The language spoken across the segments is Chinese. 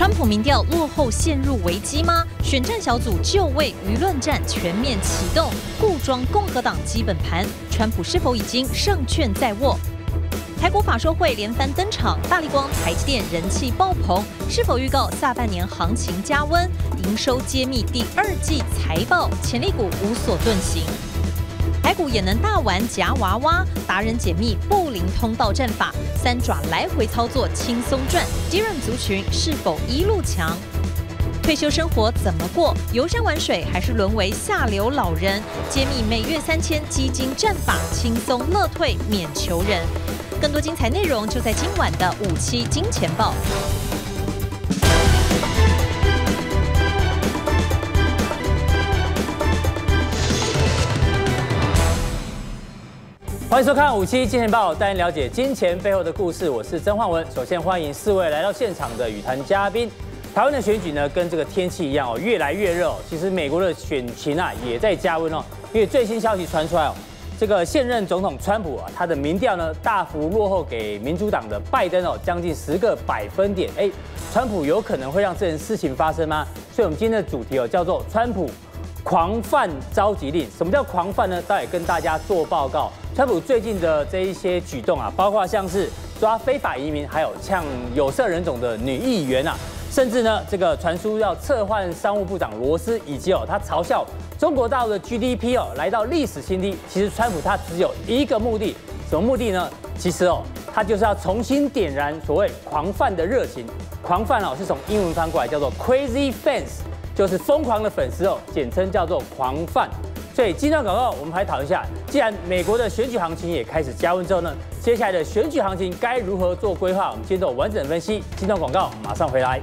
川普民调落后陷入危机吗？选战小组就位，舆论战全面启动，固装共和党基本盘，川普是否已经胜券在握？台股法说会连番登场，大力光、台积电人气爆棚，是否预告下半年行情加温？营收揭秘第二季财报，潜力股无所遁形。台股也能大玩夹娃娃，达人解密布林通道战法，三爪来回操作轻松赚。DRAM 族群是否一路强？退休生活怎么过？游山玩水还是沦为下流老人？揭秘每月三千基金战法，轻松乐退免求人。更多精彩内容就在今晚的五七金钱报。欢迎收看五七金钱报，带您了解金钱背后的故事。我是曾焕文。首先欢迎四位来到现场的与谈嘉宾。台湾的选举呢，跟这个天气一样哦，越来越热哦。其实美国的选情啊，也在加温哦。因为最新消息传出来哦。这个现任总统川普啊，他的民调呢大幅落后给民主党的拜登哦，将近十个百分点。哎，川普有可能会让这件事情发生吗？所以，我们今天的主题哦叫做“川普狂犯召集令”。什么叫狂犯呢？待会跟大家做报告。川普最近的这一些举动啊，包括像是抓非法移民，还有呛有色人种的女议员啊。甚至呢，这个传出要撤换商务部长罗斯，以及哦，他嘲笑中国大陆的 GDP 哦来到历史新低。其实川普他只有一个目的，什么目的呢？其实哦，他就是要重新点燃所谓狂犯的热情。狂犯哦是从英文翻过来叫做 Crazy Fans，就是疯狂的粉丝哦，简称叫做狂犯。所以今天广告我们还讨论一下，既然美国的选举行情也开始加温之后呢，接下来的选举行情该如何做规划？我们今天做完整分析。今天广告马上回来。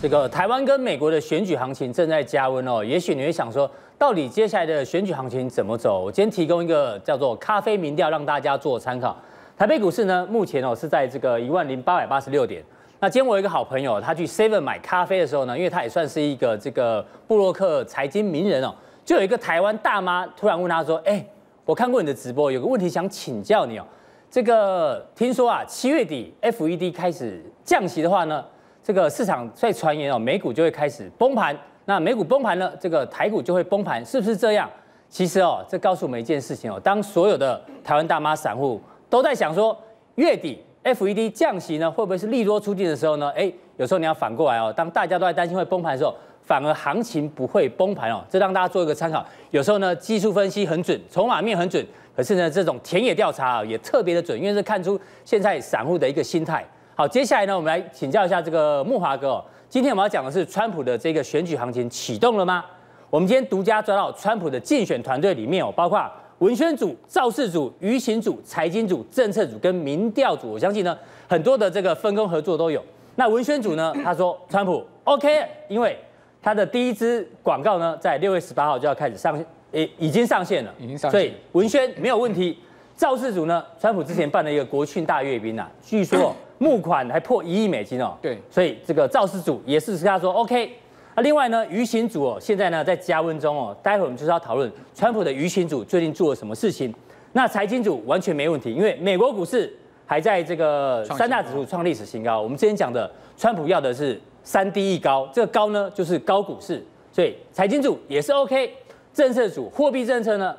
这个台湾跟美国的选举行情正在加温哦，也许你会想说，到底接下来的选举行情怎么走？我今天提供一个叫做咖啡民调，让大家做参考。台北股市呢，目前哦是在这个一万零八百八十六点。那今天我有一个好朋友，他去 Seven 买咖啡的时候呢，因为他也算是一个这个部落客财经名人哦，就有一个台湾大妈突然问他说：“哎，我看过你的直播，有个问题想请教你哦。这个听说啊，七月底 FED 开始降息的话呢，这个市场在传言哦，美股就会开始崩盘。那美股崩盘呢，这个台股就会崩盘，是不是这样？其实哦，这告诉我们一件事情哦，当所有的台湾大妈散户。都在想说，月底 FED 降息呢，会不会是利多出尽的时候呢？哎，有时候你要反过来哦，当大家都在担心会崩盘的时候，反而行情不会崩盘哦。这让大家做一个参考。有时候呢，技术分析很准，筹码面很准，可是呢，这种田野调查啊也特别的准，因为是看出现在散户的一个心态。好，接下来呢，我们来请教一下这个木华哥哦。今天我们要讲的是川普的这个选举行情启动了吗？我们今天独家抓到川普的竞选团队里面哦，包括。文宣组、造势组、舆情组、财经组、政策组跟民调组，我相信呢，很多的这个分工合作都有。那文宣组呢，他说川普 OK，因为他的第一支广告呢，在六月十八号就要开始上，诶，已经上线了，已经上线，所以文宣没有问题。造势组呢，川普之前办了一个国庆大阅兵啊，据说 募款还破一亿美金哦。对，所以这个造势组也是他说 OK。那另外呢，舆情组哦，现在呢在加温中哦，待会我们就是要讨论川普的舆情组最近做了什么事情。那财经组完全没问题，因为美国股市还在这个三大指数创历史新高。我们之前讲的，川普要的是三低一高，这个高呢就是高股市，所以财经组也是 OK。政策组货币政策呢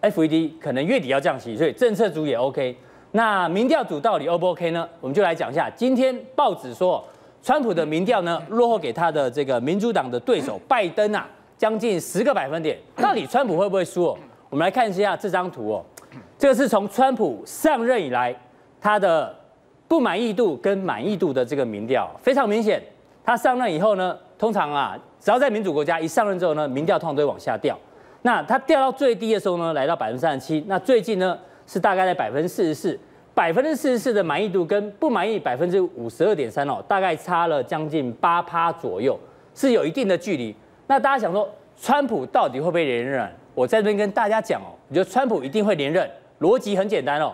，FED 可能月底要降息，所以政策组也 OK。那民调组到底 O 不 OK 呢？我们就来讲一下，今天报纸说。川普的民调呢，落后给他的这个民主党的对手 拜登啊，将近十个百分点。到底川普会不会输哦？我们来看一下这张图哦，这个是从川普上任以来他的不满意度跟满意度的这个民调，非常明显。他上任以后呢，通常啊，只要在民主国家一上任之后呢，民调通常都会往下掉。那他掉到最低的时候呢，来到百分之三十七。那最近呢，是大概在百分之四十四。百分之四十四的满意度跟不满意百分之五十二点三哦，大概差了将近八趴左右，是有一定的距离。那大家想说，川普到底会不会连任？我在这边跟大家讲哦，我觉得川普一定会连任，逻辑很简单哦。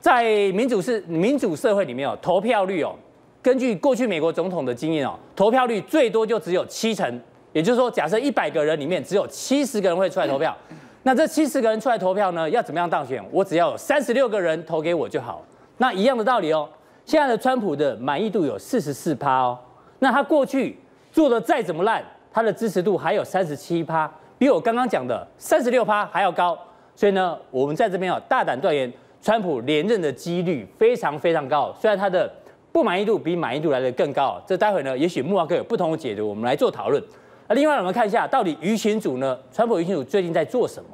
在民主是民主社会里面哦，投票率哦，根据过去美国总统的经验哦，投票率最多就只有七成，也就是说，假设一百个人里面只有七十个人会出来投票。那这七十个人出来投票呢，要怎么样当选？我只要有三十六个人投给我就好。那一样的道理哦。现在的川普的满意度有四十四趴哦，那他过去做的再怎么烂，他的支持度还有三十七趴，比我刚刚讲的三十六趴还要高。所以呢，我们在这边啊大胆断言，川普连任的几率非常非常高。虽然他的不满意度比满意度来得更高，这待会呢，也许慕驊哥有不同的解读，我们来做讨论。那另外我们看一下，到底舆情组呢？川普舆情组最近在做什么？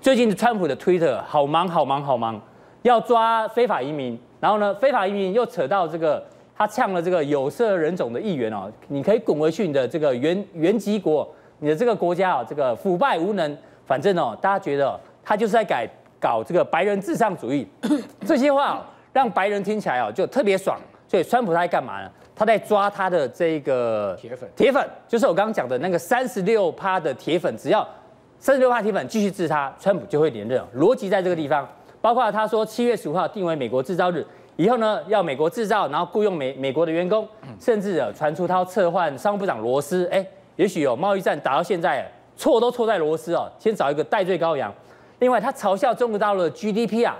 最近川普的推特好忙好忙好忙，要抓非法移民，然后呢，非法移民又扯到这个，他呛了这个有色人种的议员哦，你可以滚回去你的这个原原籍国，你的这个国家啊，这个腐败无能，反正哦，大家觉得他就是在改搞这个白人至上主义，这些话让白人听起来哦就特别爽，所以川普他在干嘛呢？他在抓他的这个铁粉，铁粉就是我刚刚讲的那个三十六趴的铁粉，只要三十六趴铁粉继续治他，川普就会连任。逻辑在这个地方，包括他说七月十五号定为美国制造日，以后呢要美国制造，然后雇佣美美国的员工，甚至啊传出他要撤换商务部长罗斯，哎，也许有贸易战打到现在，错都错在罗斯哦，先找一个代罪羔羊。另外，他嘲笑中国大陆的 GDP 啊，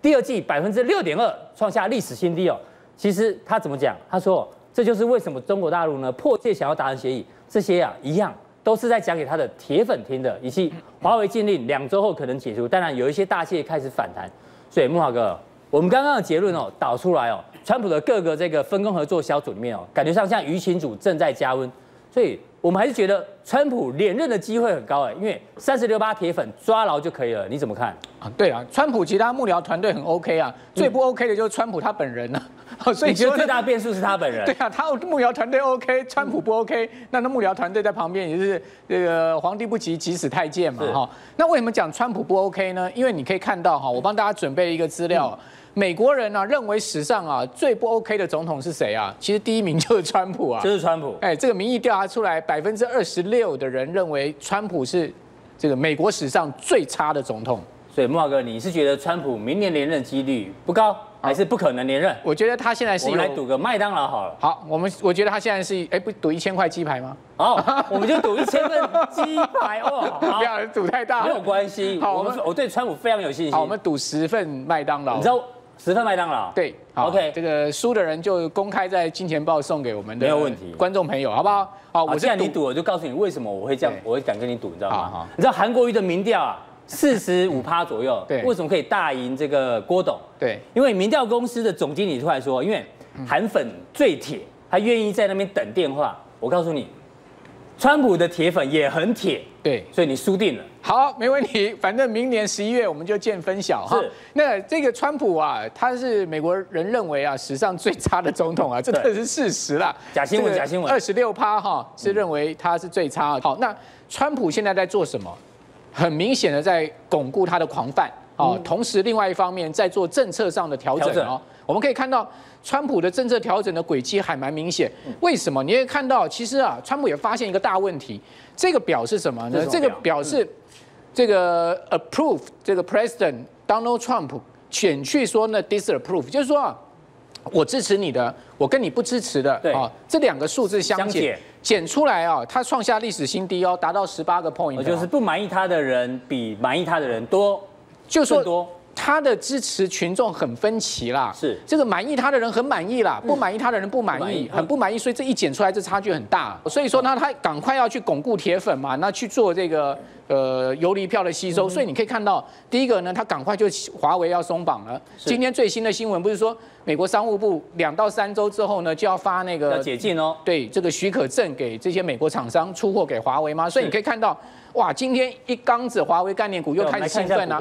第二季百分之六点二，创下历史新低哦。其实他怎么讲？他说这就是为什么中国大陆呢迫切想要达成协议，这些啊一样都是在讲给他的铁粉听的。以及华为禁令两周后可能解除，当然有一些大企业开始反弹。所以慕驊哥，我们刚刚的结论哦导出来哦，川普的各个这个分工合作小组里面哦，感觉上像舆情组正在加温。所以我们还是觉得川普连任的机会很高哎，因为三十六八铁粉抓牢就可以了。你怎么看？啊，对啊，川普其他幕僚团队很 OK 啊，最不 OK 的就是川普他本人呢、啊。所以你觉得最大变数是他本人？对啊，他幕僚团队 OK，川普不 OK，那那幕僚团队在旁边也是这个皇帝不急急死太监嘛哈。那为什么讲川普不 OK 呢？因为你可以看到哈，我帮大家准备一个资料，美国人呢认为史上啊最不 OK 的总统是谁啊？其实第一名就是川普啊，就是川普。哎，这个民意调查出来，百分之二十六的人认为川普是这个美国史上最差的总统。所以慕驊哥，你是觉得川普明年连任几率不高？还是不可能连任？我觉得他现在是。我们来赌个麦当劳好了。好，我们我觉得他现在是，哎，不赌一千块鸡排吗？哦，我们就赌一千份鸡排哦。不要赌太大。没有关系。好，我们我对川普非常有信心。好，我们赌十份麦当劳。你知道十份麦当劳？对。OK，这个输的人就公开在金钱豹送给我们的。没有问题。观众朋友，好不好？好，我既然你赌，我就告诉你为什么我会这样，我会敢跟你赌，你知道吗？你知道韩国瑜的民调啊？四十五趴左右，对，为什么可以大赢这个郭董？对，因为民调公司的总经理出来说，因为韩粉最铁，他愿意在那边等电话。我告诉你，川普的铁粉也很铁，对，所以你输定了。好，没问题，反正明年十一月我们就见分晓哈。那这个川普啊，他是美国人认为啊史上最差的总统啊，这个是事实啦。假新闻，假新闻。二十六趴哈是认为他是最差。好，那川普现在在做什么？很明显的在巩固他的狂犯啊，同时另外一方面在做政策上的调整哦。我们可以看到，川普的政策调整的轨迹还蛮明显。为什么？你也看到，其实啊，川普也发现一个大问题。这个表是什么呢？这个表是这个 approve 这个 President Donald Trump 减去说呢 disapprove，就是说啊，我支持你的，我跟你不支持的啊，这两个数字相减。减出来啊，他创下历史新低哦，达到十八个 point，就是不满意他的人比满意他的人多，就说多。他的支持群众很分歧啦，是这个满意他的人很满意啦，不满意他的人不满意，很不满意，所以这一减出来，这差距很大。所以说呢，他赶快要去巩固铁粉嘛，那去做这个呃游离票的吸收。所以你可以看到，第一个呢，他赶快就华为要松绑了。今天最新的新闻不是说，美国商务部两到三周之后呢，就要发那个解禁哦，对这个许可证给这些美国厂商出货给华为吗？所以你可以看到。哇，今天一缸子华为概念股又开始兴奋了。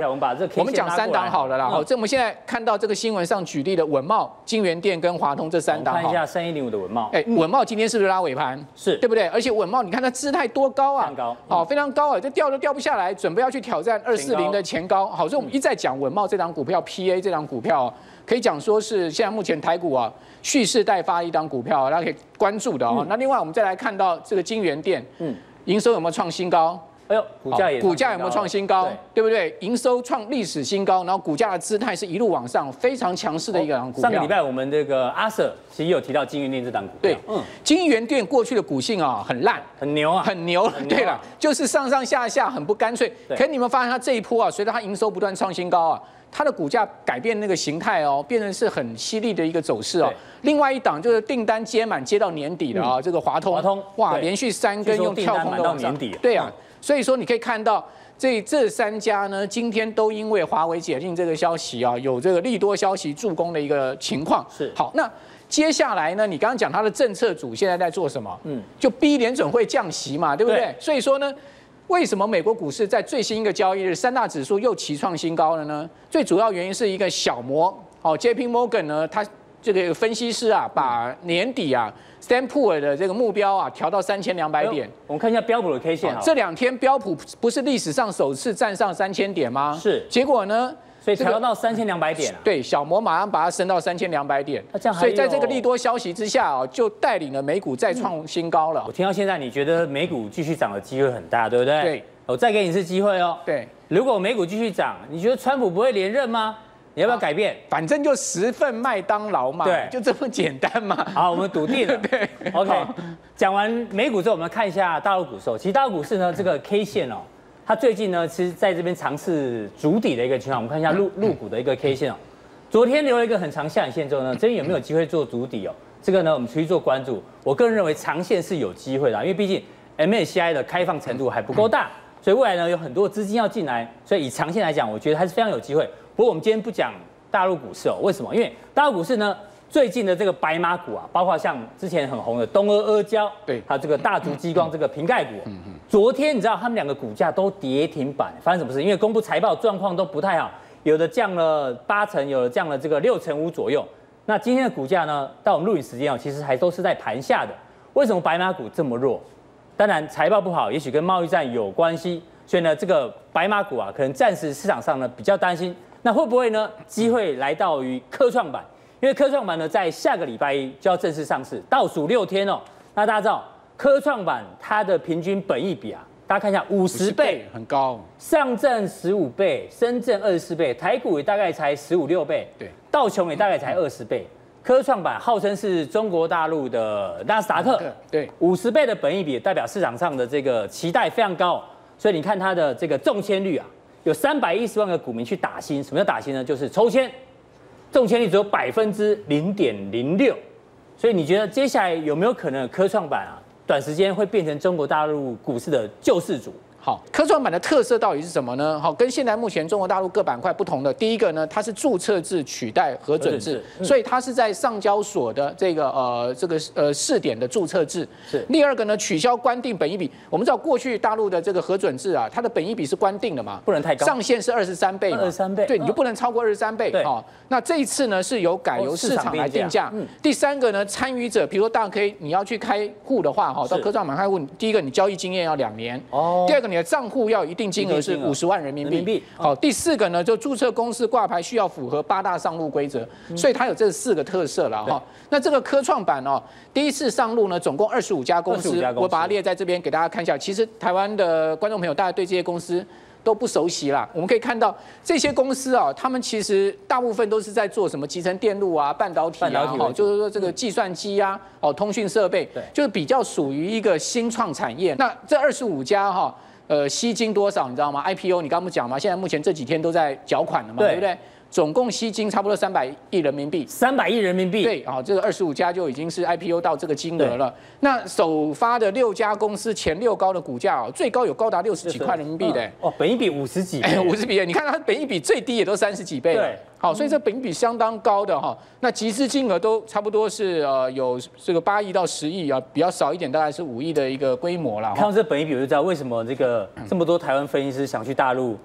我们讲三档好了啦。好，这我们现在看到这个新闻上举例的稳懋、京元电跟华通这三档。看一下三一零五的稳懋。哎，稳懋今天是不是拉尾盘？是对不对？而且稳懋，你看它姿态多高啊？高。好，非常高啊，这掉都掉不下来，准备要去挑战二四零的前高。好，所以我们一再讲稳懋这档股票，PA 这档股票可以讲说是现在目前台股啊蓄势待发一档股票，大家可以关注的哦。那另外我们再来看到这个金源店，嗯，营收有没有创新高？哎呦，股价也股价有没有创新高？对不对？营收创历史新高，然后股价的姿态是一路往上，非常强势的一个股票。上个礼拜我们这个阿 Sir 其实有提到金源店这档股票。对，嗯，金源店过去的股性啊很烂，很牛啊，很牛。对了，就是上上下下很不干脆。可你们发现它这一波啊，随着它营收不断创新高啊，它的股价改变那个形态哦，变成是很犀利的一个走势哦。另外一档就是订单接满接到年底的啊，这个华通，华通哇，连续三根用跳空到年底。对啊。所以说你可以看到，这这三家呢，今天都因为华为解禁这个消息啊，有这个利多消息助攻的一个情况。是好，那接下来呢，你刚刚讲它的政策组现在在做什么？嗯，就逼联准会降息嘛，对不对？对。所以说呢，为什么美国股市在最新一个交易日三大指数又齐创新高了呢？最主要原因是一个小摩，哦，J.P. Morgan 呢，它这个分析师啊，把年底啊。Standard Poor's 的这个目标啊，调到三千两百点。我们看一下标普的 K 线啊，这两天标普不是历史上首次站上三千点吗？是。结果呢？所以调到三千两百点。对，小摩马上把它升到三千两百点。那这样，所以在这个利多消息之下啊，就带领了美股再创新高了。我听到现在，你觉得美股继续涨的机会很大，对不对？对。我再给你一次机会哦。对。如果美股继续涨，你觉得川普不会连任吗？你要不要改变？反正就十份麦当劳嘛，对，就这么简单嘛。好，我们笃定了。对，OK。讲完美股之后，我们看一下大陆股市。其实大陆股市呢，这个 K 线哦，它最近呢，其实在这边尝试筑底的一个情况。我们看一下陆陆股的一个 K 线哦，昨天留了一个很长下影线之后呢，这边有没有机会做筑底哦？这个呢，我们持续做关注。我个人认为长线是有机会的，因为毕竟 MSCI 的开放程度还不够大，所以未来呢，有很多资金要进来，所以以长线来讲，我觉得还是非常有机会。不过我们今天不讲大陆股市哦，为什么？因为大陆股市呢，最近的这个白马股啊，包括像之前很红的东阿阿胶，对，还有这个大族激光这个瓶盖股，嗯嗯，昨天你知道他们两个股价都跌停板，发生什么事？因为公布财报状况都不太好，有的降了八成，有的降了这个六成五左右。那今天的股价呢，到我们录影时间哦，其实还都是在盘下的。为什么白马股这么弱？当然财报不好，也许跟贸易战有关系。所以呢，这个白马股啊，可能暂时市场上呢比较担心。那会不会呢？机会来到于科创板，因为科创板呢在下个礼拜一就要正式上市，倒数六天哦。那大家知道科创板它的平均本益比啊，大家看一下五十倍，很高。上证十五倍，深圳二十四倍，台股也大概才十五六倍，对，道琼也大概才二十倍。科创板号称是中国大陆的纳斯达克，对，五十倍的本益比代表市场上的这个期待非常高，所以你看它的这个中签率啊。有三百一十万个股民去打新，什么叫打新呢？就是抽签，中签率只有百分之零点零六，所以你觉得接下来有没有可能科创板啊，短时间会变成中国大陆股市的救世主？好，科创板的特色到底是什么呢？好，跟现在目前中国大陆各板块不同的，第一个呢，它是注册制取代核准制，嗯、所以它是在上交所的这个呃这个呃试点的注册制。是。第二个呢，取消关定本一比。我们知道过去大陆的这个核准制啊，它的本一比是关定的嘛，不能太高，上限是二十三倍。二十三倍。对，你就不能超过二十三倍。对。好，那这一次呢是由改由市场来定价。嗯。第三个呢，参与者，比如说大 K，你要去开户的话，哈，到科创板开户，第一个你交易经验要两年。哦。第二个你的账户要一。定金额是五十万人民币。好，第四个呢，就注册公司挂牌需要符合八大上路规则，所以它有这四个特色了哈。那这个科创板哦，第一次上路呢，总共二十五家公司，我把它列在这边给大家看一下。其实台湾的观众朋友，大家对这些公司都不熟悉啦。我们可以看到这些公司啊，他们其实大部分都是在做什么集成电路啊、半导体啊，哈，就是说这个计算机啊、哦通讯设备，就是比较属于一个新创产业。那这二十五家哈。呃，吸金多少你知道吗？IPO 你刚刚不讲吗？现在目前这几天都在缴款了嘛，对，对不对？总共吸金差不多三百亿人民币。三百亿人民币。对，啊，这个二十五家就已经是 IPO 到这个金额了。那首发的六家公司前六高的股价哦，最高有高达六十几块人民币的。嗯、哦，本益比五十几。哎，五十几，你看它本益比最低也都三十几倍。对。好，所以这本益比相当高的哈。那集资金额都差不多是呃有这个八亿到十亿啊，比较少一点大概是五亿的一个规模了。看到这本益比我就知道为什么这个这么多台湾分析师想去大陆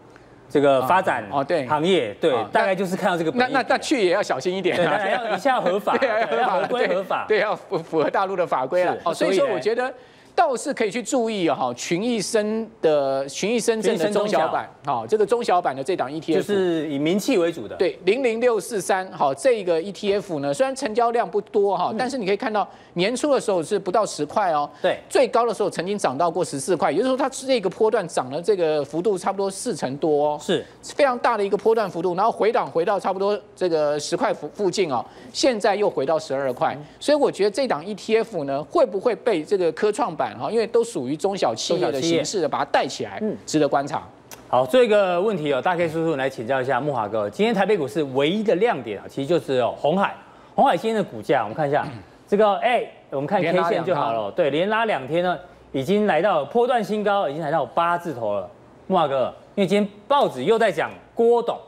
这个发展哦，对行业对，大概就是看到这个。那那那去也要小心一点，要一下合法，对，要合法，合规合法，对，要符符合大陆的法规了。哦，所以说我觉得倒是可以去注意哈，群益生的群益深圳的中小板，好，这个中小板的这档 ETF 就是以名气为主的，对，零零六四三，好，这个 ETF 呢，虽然成交量不多哈，但是你可以看到年初的时候是不到十块哦，对，最高的时候曾经涨到过十四块，也就是说它这个波段涨了这个幅度差不多四成多哦，是。非常大的一个波段幅度，然后回档回到差不多这个十块附附近哦，现在又回到十二块，所以我觉得这档 ETF 呢，会不会被这个科创板哈，因为都属属于中小企业的形式的，把它带起来，嗯，值得观察。好，最后一个问题哦，大 K 叔叔来请教一下慕驊哥。今天台北股市唯一的亮点啊，其实就是哦，红海，红海今天的股价，我们看一下这个，哎，我们看 K 线就好了。对，连拉两天呢，已经来到波段新高，已经来到八字头了。慕驊哥，因为今天报纸又在讲郭董，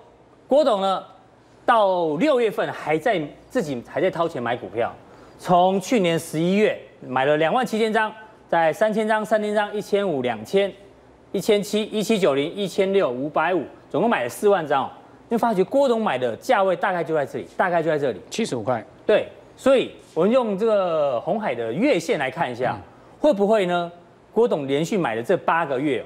郭董呢，到六月份还在自己还在掏钱买股票，从去年十一月买了两万七千张。在三千张、三千张、一千五、两千、一千七、一七九零、一千六、五百五，总共买了四万张哦。你会发觉郭董买的价位大概就在这里，大概就在这里，七十五块。对，所以我们用这个红海的月线来看一下，会不会呢？郭董连续买的这八个月哦，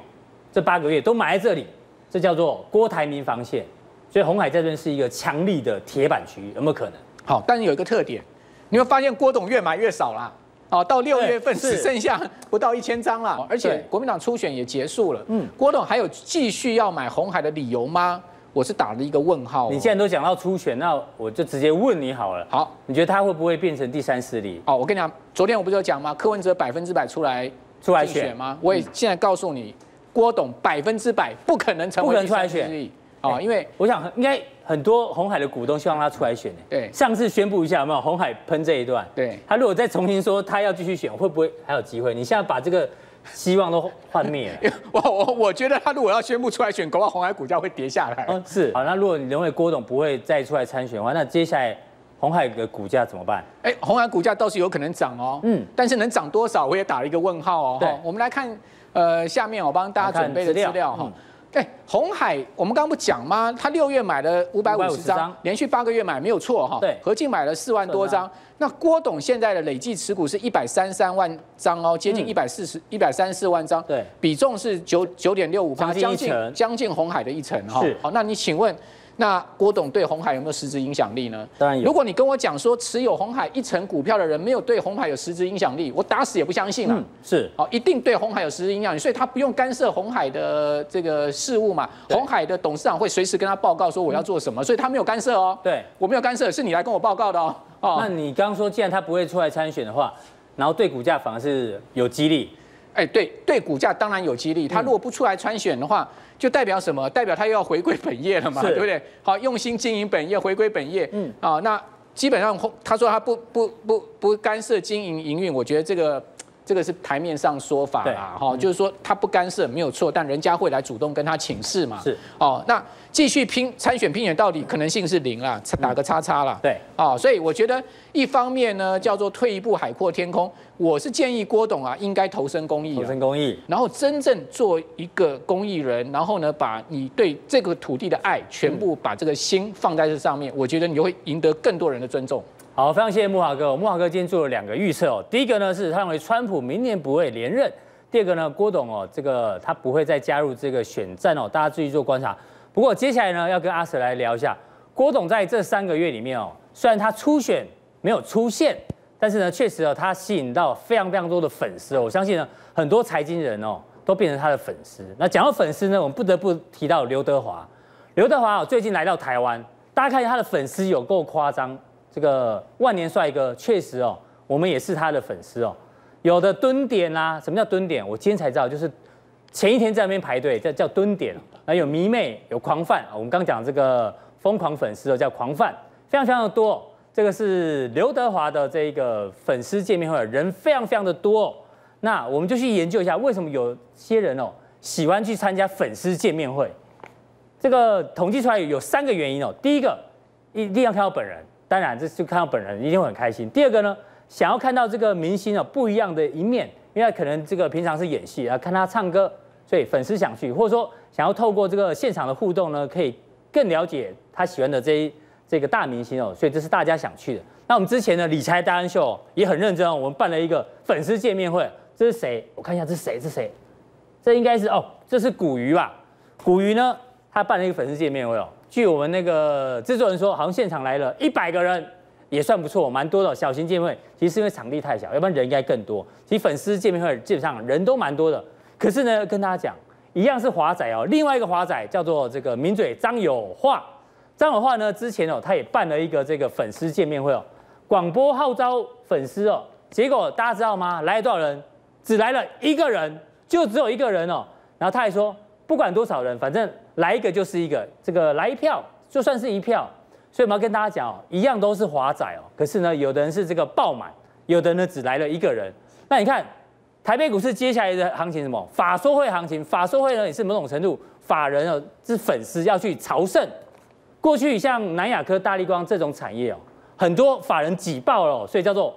这八个月都买在这里，这叫做郭台铭防线。所以红海这边是一个强力的铁板区，有没有可能？好，但是有一个特点，你会发现郭董越买越少啦。哦，到六月份只剩下不到一千张了，而且国民党初选也结束了。嗯，郭董还有继续要买红海的理由吗？我是打了一个问号。你既然都讲到初选，那我就直接问你好了。好，你觉得他会不会变成第三势力？哦，我跟你讲，昨天我不是有讲吗？柯文哲百分之百出来出来选吗？我也现在告诉你，郭董百分之百不可能成为第三势力。哦，因为我想应该很多红海的股东希望他出来选。对，上次宣布一下有没有红海喷这一段？对，他如果再重新说他要继续选，会不会还有机会？你现在把这个希望都幻灭了。我我我觉得他如果要宣布出来选，恐怕红海股价会跌下来。嗯，是。好，那如果你认为郭董不会再出来参选的话，那接下来红海的股价怎么办？哎，红海股价倒是有可能涨哦。嗯，但是能涨多少，我也打了一个问号哦。对，我们来看，呃，下面我帮大家准备的资料哈。哎，红海，我们刚刚不讲吗？他六月买了五百五十张，连续八个月买没有错哈。对，合计买了四万多张。那郭董现在的累计持股是一百三十三万张哦，接近一百四十一百三十四万张。对，比重是九九点六五八，将近将近红海的一成哈。好，那你请问？那郭董对红海有没有实质影响力呢？当然有。如果你跟我讲说持有红海一成股票的人没有对红海有实质影响力，我打死也不相信了。是，好，一定对红海有实质影响力，所以他不用干涉红海的这个事务嘛。红海的董事长会随时跟他报告说我要做什么，所以他没有干涉哦。对，我没有干涉，是你来跟我报告的哦。哦，那你刚刚说既然他不会出来参选的话，然后对股价反而是有激励。哎，对对，股价当然有激励。他如果不出来参选的话，就代表什么？代表他又要回归本业了嘛，对不对？好，用心经营本业，回归本业。嗯，啊，那基本上他说他不不不不干涉经营营运，我觉得这个。这个是台面上说法啦，哈，就是说他不干涉没有错，但人家会来主动跟他请示嘛。是哦，那继续拼参选拼选到底可能性是零啦，打个叉叉啦。对，啊，所以我觉得一方面呢叫做退一步海阔天空，我是建议郭董啊应该投身公益，投身公益，然后真正做一个公益人，然后呢把你对这个土地的爱全部把这个心放在这上面，我觉得你就会赢得更多人的尊重。好，非常谢谢木华哥。木华哥今天做了两个预测哦。第一个呢是他认为川普明年不会连任。第二个呢，郭董哦，这个他不会再加入这个选战哦。大家注意做观察。不过接下来呢，要跟阿 Sir 来聊一下郭董在这三个月里面哦，虽然他初选没有出现，但是呢，确实哦，他吸引到非常非常多的粉丝哦。我相信呢，很多财经人哦都变成他的粉丝。那讲到粉丝呢，我们不得不提到刘德华。刘德华哦，最近来到台湾，大家看一下他的粉丝有够夸张。这个万年帅哥确实哦，我们也是他的粉丝哦。有的蹲点啊，什么叫蹲点？我今天才知道，就是前一天在那边排队，叫叫蹲点。那有迷妹，有狂饭。我们刚讲这个疯狂粉丝哦，叫狂饭，非常非常的多。这个是刘德华的这个粉丝见面会，人非常非常的多。那我们就去研究一下，为什么有些人哦喜欢去参加粉丝见面会？这个统计出来有三个原因哦。第一个，一定要看到本人。当然，这就看到本人一定会很开心。第二个呢，想要看到这个明星哦不一样的一面，因为可能这个平常是演戏啊，看他唱歌，所以粉丝想去，或者说想要透过这个现场的互动呢，可以更了解他喜欢的这一这个大明星哦，所以这是大家想去的。那我们之前的理财达人秀也很认真哦，我们办了一个粉丝见面会，这是谁？我看一下这是谁？这是谁？这应该是哦，这是古鱼吧？古鱼呢，他办了一个粉丝见面会哦。据我们那个制作人说，好像现场来了一百个人，也算不错，蛮多的。小型见面会，其实是因为场地太小，要不然人应该更多。其实粉丝见面会基本上人都蛮多的。可是呢，跟大家讲，一样是华仔哦，另外一个华仔叫做这个名嘴张友化。张友化呢，之前哦，他也办了一个这个粉丝见面会哦，广播号召粉丝哦，结果大家知道吗？来了多少人？只来了一个人，就只有一个人哦。然后他还说，不管多少人，反正。来一个就是一个，这个来一票就算是一票，所以我们要跟大家讲哦，一样都是华仔哦。可是呢，有的人是这个爆满，有的人呢只来了一个人。那你看台北股市接下来的行情什么？法说会行情，法说会呢也是某种程度法人哦是粉丝要去朝圣。过去像南亚科、大立光这种产业哦，很多法人挤爆了，所以叫做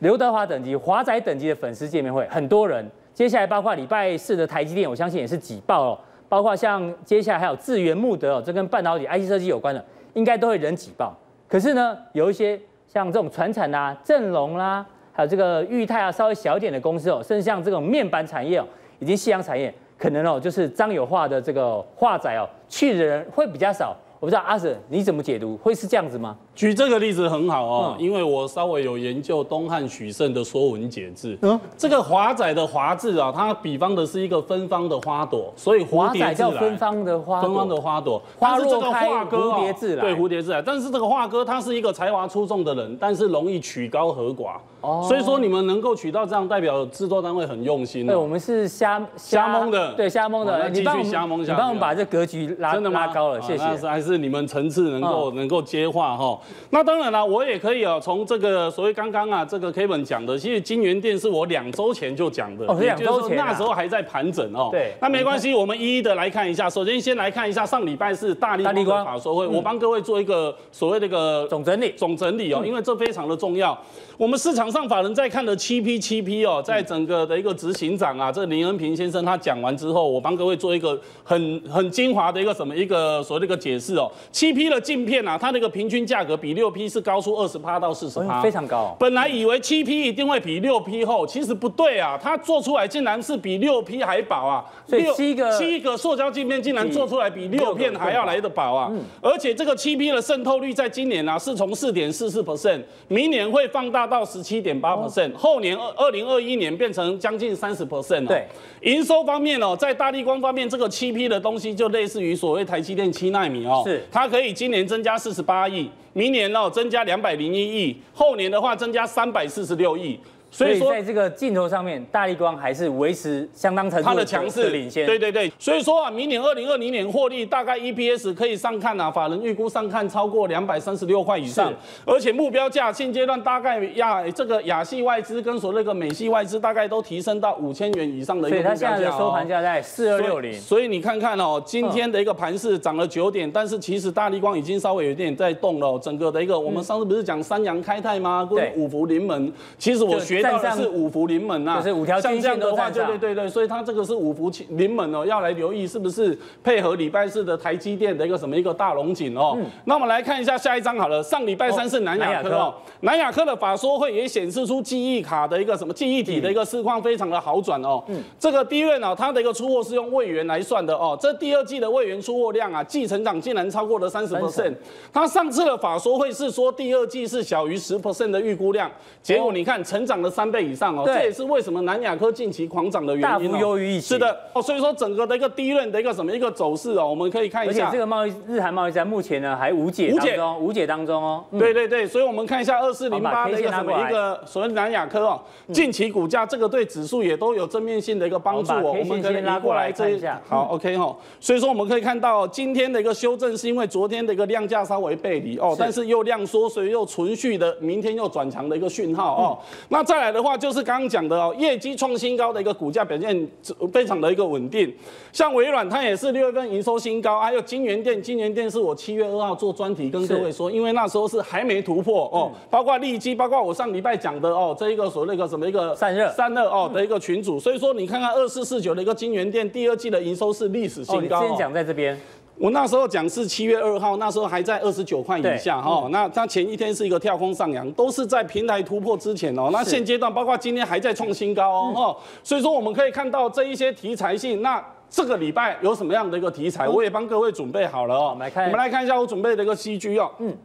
刘德华等级、华仔等级的粉丝见面会，很多人。接下来包括礼拜四的台积电，我相信也是挤爆了。包括像接下来还有智源穆德哦，这跟半导体 IC 设计有关的，应该都会人挤爆。可是呢，有一些像这种传产啊、正隆啦，还有这个裕泰啊，稍微小一点的公司哦，甚至像这种面板产业哦，以及夕阳产业，可能哦就是张友化的这个化仔哦，去的人会比较少。我不知道阿 Sir 你怎么解读？会是这样子吗？举这个例子很好哦，因为我稍微有研究东汉许慎的《说文解字》。嗯，这个华仔的华字啊，它比方的是一个芬芳的花朵，所以蝴蝶叫芬芳的花朵。芬芳的花朵，花若开，蝴蝶自来。对，蝴蝶自来。但是这个华哥他是一个才华出众的人，但是容易曲高和寡。哦。所以说你们能够取到这样，代表制作单位很用心。对，我们是瞎瞎蒙的。对，瞎蒙的。继续瞎蒙下去。你帮我们把这格局拉真的拉高了，谢谢。还是你们层次能够能够接话哈。那当然了。我也可以啊，从这个所谓刚刚啊，这个 Kevin 讲的，其实金源店是我两周前就讲的，哦，两周前，那时候还在盘整哦。对，那没关系，我们一一的来看一下。首先先来看一下上礼拜是大力光法说会，我帮各位做一个所谓的一个总整理，总整理哦，因为这非常的重要。我们市场上法人在看的七 P 七 P 哦，在整个的一个执行长啊，这林恩平先生他讲完之后，我帮各位做一个很很精华的一个什么一个所谓的一个解释哦。七 P 的镜片啊，它那个平均价格比六 P 是高出二十趴到四十趴，非常高。本来以为七 P 一定会比六 P 厚，其实不对啊，它做出来竟然是比六 P 还薄啊。所以七个七个塑胶镜片竟然做出来比六片还要来的薄啊。而且这个七 P 的渗透率在今年啊是从四点四四 percent，明年会放大到十七点八 percent，后年二二零二一年变成将近三十 percent 对，营收方面哦，在大立光方面，这个七 P 的东西就类似于所谓台积电七纳米哦，是。它可以今年增加四十八亿，明年哦增加两百零一亿，后年的话增加三百四十六亿。所以说，在这个镜头上面，大力光还是维持相当程度它的强势领先。对对对，所以说啊，明年二零二零年获利大概 EPS 可以上看啊，法人预估上看超过两百三十六块以上，而且目标价现阶段大概亚这个亚系外资跟所谓的美系外资大概都提升到五千元以上的一个目标价。所以它现在的收盘价在四二六零。所以你看看哦，今天的一个盘势涨了九点，但是其实大力光已经稍微有一点在动了。整个的一个，我们上次不是讲三阳开泰吗？跟五福临门，其实我学到的是五福。临门呐，就是五条均线的话，对对对对，所以它这个是五福临门哦，要来留意是不是配合礼拜四的台积电的一个什么一个大龙井哦。嗯、那我们来看一下下一张好了，上礼拜三是南亚科哦，南亚科的法说会也显示出记忆卡的一个什么记忆体的一个市况非常的好转哦。嗯，这个 DRAM 哦，它的一个出货是用位元来算的哦，这第二季的位元出货量啊，季成长竟然超过了三十 percent。它上次的法说会是说第二季是小于十 percent 的预估量，结果你看成长了三倍以上哦。这也是为什么南亚科近期狂涨的原因，大幅优于预期。是的哦，所以说整个的一个低润的一个什么一个走势哦，我们可以看一下。而且这个贸易日韩贸易战目前呢还无解当中，无解当中哦。对对对，所以我们看一下二四零八的一个什么一个所谓南亚科哦，近期股价这个对指数也都有正面性的一个帮助哦。我们可以拉过来这一下。好，OK 哈。所以说我们可以看到今天的一个修正是因为昨天的一个量价稍微背离哦，但是又量缩，所以又存续的明天又转强的一个讯号哦。那再来的话就是刚刚讲的哦。业绩创新高的一个股价表现非常的一个稳定，像微软它也是六月份营收新高，还有金源店，金源店是我七月二号做专题跟各位说，因为那时候是还没突破哦，包括利基，包括我上礼拜讲的哦，这一个所谓的一个什么一个散热散热哦的一个群组，所以说你看看二四四九的一个金源店第二季的营收是历史新高。先讲在这边。我那时候讲是七月二号，那时候还在二十九块以下哈。那它前一天是一个跳空上扬，都是在平台突破之前哦。那现阶段包括今天还在创新高哦。所以说我们可以看到这一些题材性。那这个礼拜有什么样的一个题材，我也帮各位准备好了哦。我们来看，我们来看一下我准备的一个 CG 哦。嗯。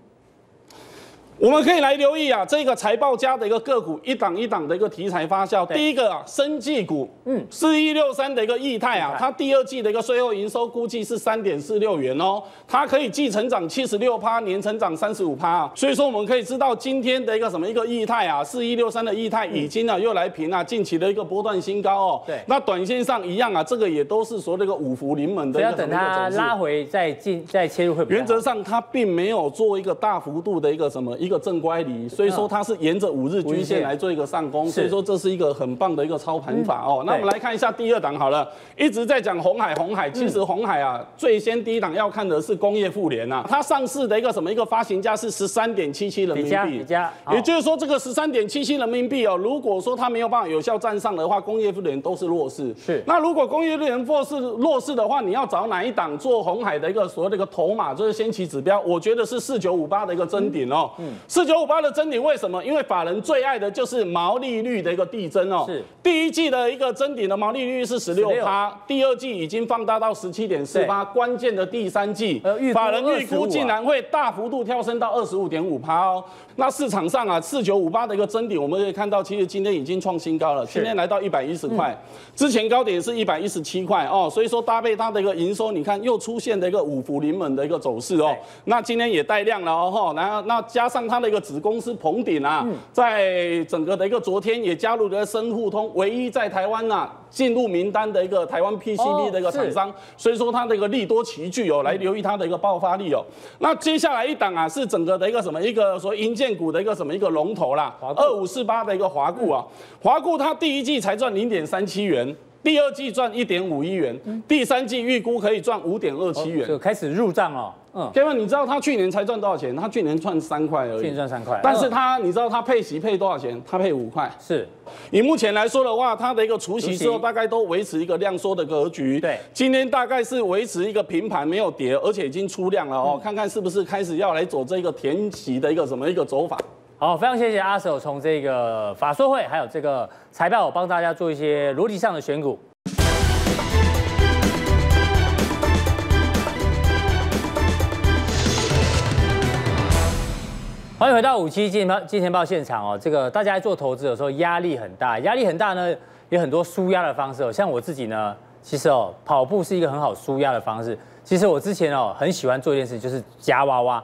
我们可以来留意啊，这个财报家的一个个股，一档一档的一个题材发酵。第一个啊，生技股，嗯，四一六三的一个易泰啊，它第二季的一个税后营收估计是三点四六元哦，它可以季成长七十六趴，年成长三十五趴啊。所以说我们可以知道今天的一个什么一个易泰啊，四一六三的易泰已经啊又来平啊近期的一个波段新高哦。对，那短线上一样啊，这个也都是说那个五福临门的一个。要等它拉回再进再切入会。原则上它并没有做一个大幅度的一个什么一个正乖离。所以说它是沿着五日均线来做一个上攻，所以说这是一个很棒的一个操盘法哦。那我们来看一下第二档好了，一直在讲红海，红海其实红海啊，最先第一档要看的是工业富联啊，它上市的一个什么一个发行价是十三点七七人民币，也就是说这个十三点七七人民币哦，如果说它没有办法有效站上的话，工业富联都是弱势。是，那如果工业富联弱势弱势的话，你要找哪一档做红海的一个所谓的一个头马，就是先期指标，我觉得是四九五八的一个真顶哦，嗯，四九五八的。增顶为什么？因为法人最爱的就是毛利率的一个递增哦。是第一季的一个增顶的毛利率是十六趴，第二季已经放大到十七点四趴，关键的第三季，法人预估竟然会大幅度跳升到二十五点五趴哦。那市场上啊，四九五八的一个增顶，我们可以看到，其实今天已经创新高了，今天来到一百一十块，之前高点是一百一十七块哦。所以说搭配它的一个营收，你看又出现了一个五福临门的一个走势哦。那今天也带量了哦，然后那加上它的一个子公司。是鹏鼎啊，在整个的一个昨天也加入了深互通，唯一在台湾呐进入名单的一个台湾 PCB 的一个厂商，所以说它的一个利多齐聚哦，来留意它的一个爆发力哦。那接下来一档啊，是整个的一个什么一个说银建股的一个什么一个龙头啦，二五四八的一个华固啊，华固它第一季才赚零点三七元。第二季赚一点五亿元，第三季预估可以赚五点二七元，就开始入账了。嗯，Kevin，你知道他去年才赚多少钱？他去年赚三块而已。去年赚三块，但是他你知道他配息配多少钱？他配五块。是，以目前来说的话，他的一个除息之后大概都维持一个量缩的格局。对，今天大概是维持一个平盘，没有跌，而且已经出量了哦。看看是不是开始要来走这个填息的一个什么一个走法。好，非常谢谢阿 Sir 从这个法说会还有这个财报，我帮大家做一些逻辑上的选股。欢迎回到五七金钱报金钱报现场哦。这个大家在做投资的时候压力很大，压力很大呢，有很多舒压的方式哦。像我自己呢，其实哦，跑步是一个很好舒压的方式。其实我之前哦，很喜欢做一件事，就是夹娃娃，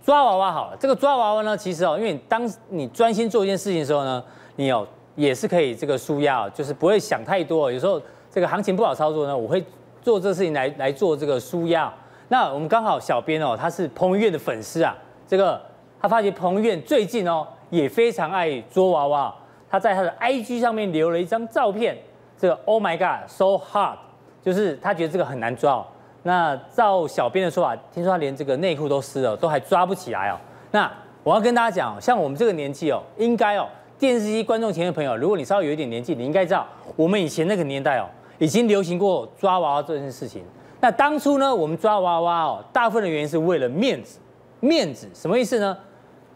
抓娃娃好了。这个抓娃娃呢，其实哦，因为当你专心做一件事情的时候呢，你哦也是可以这个舒压，就是不会想太多。有时候这个行情不好操作呢，我会做这个事情来来做这个舒压。那我们刚好小编哦，他是彭于晏的粉丝啊，这个。他发现彭于晏最近哦也非常爱捉娃娃，他在他的 IG 上面留了一张照片，这个 Oh my God so hard，就是他觉得这个很难抓哦。那照小编的说法，听说他连这个内裤都湿了，都还抓不起来哦。那我要跟大家讲，像我们这个年纪哦，应该哦电视机观众前的朋友，如果你稍微有一点年纪，你应该知道我们以前那个年代哦，已经流行过抓娃娃这件事情。那当初呢，我们抓娃娃哦，大部分的原因是为了面子，面子什么意思呢？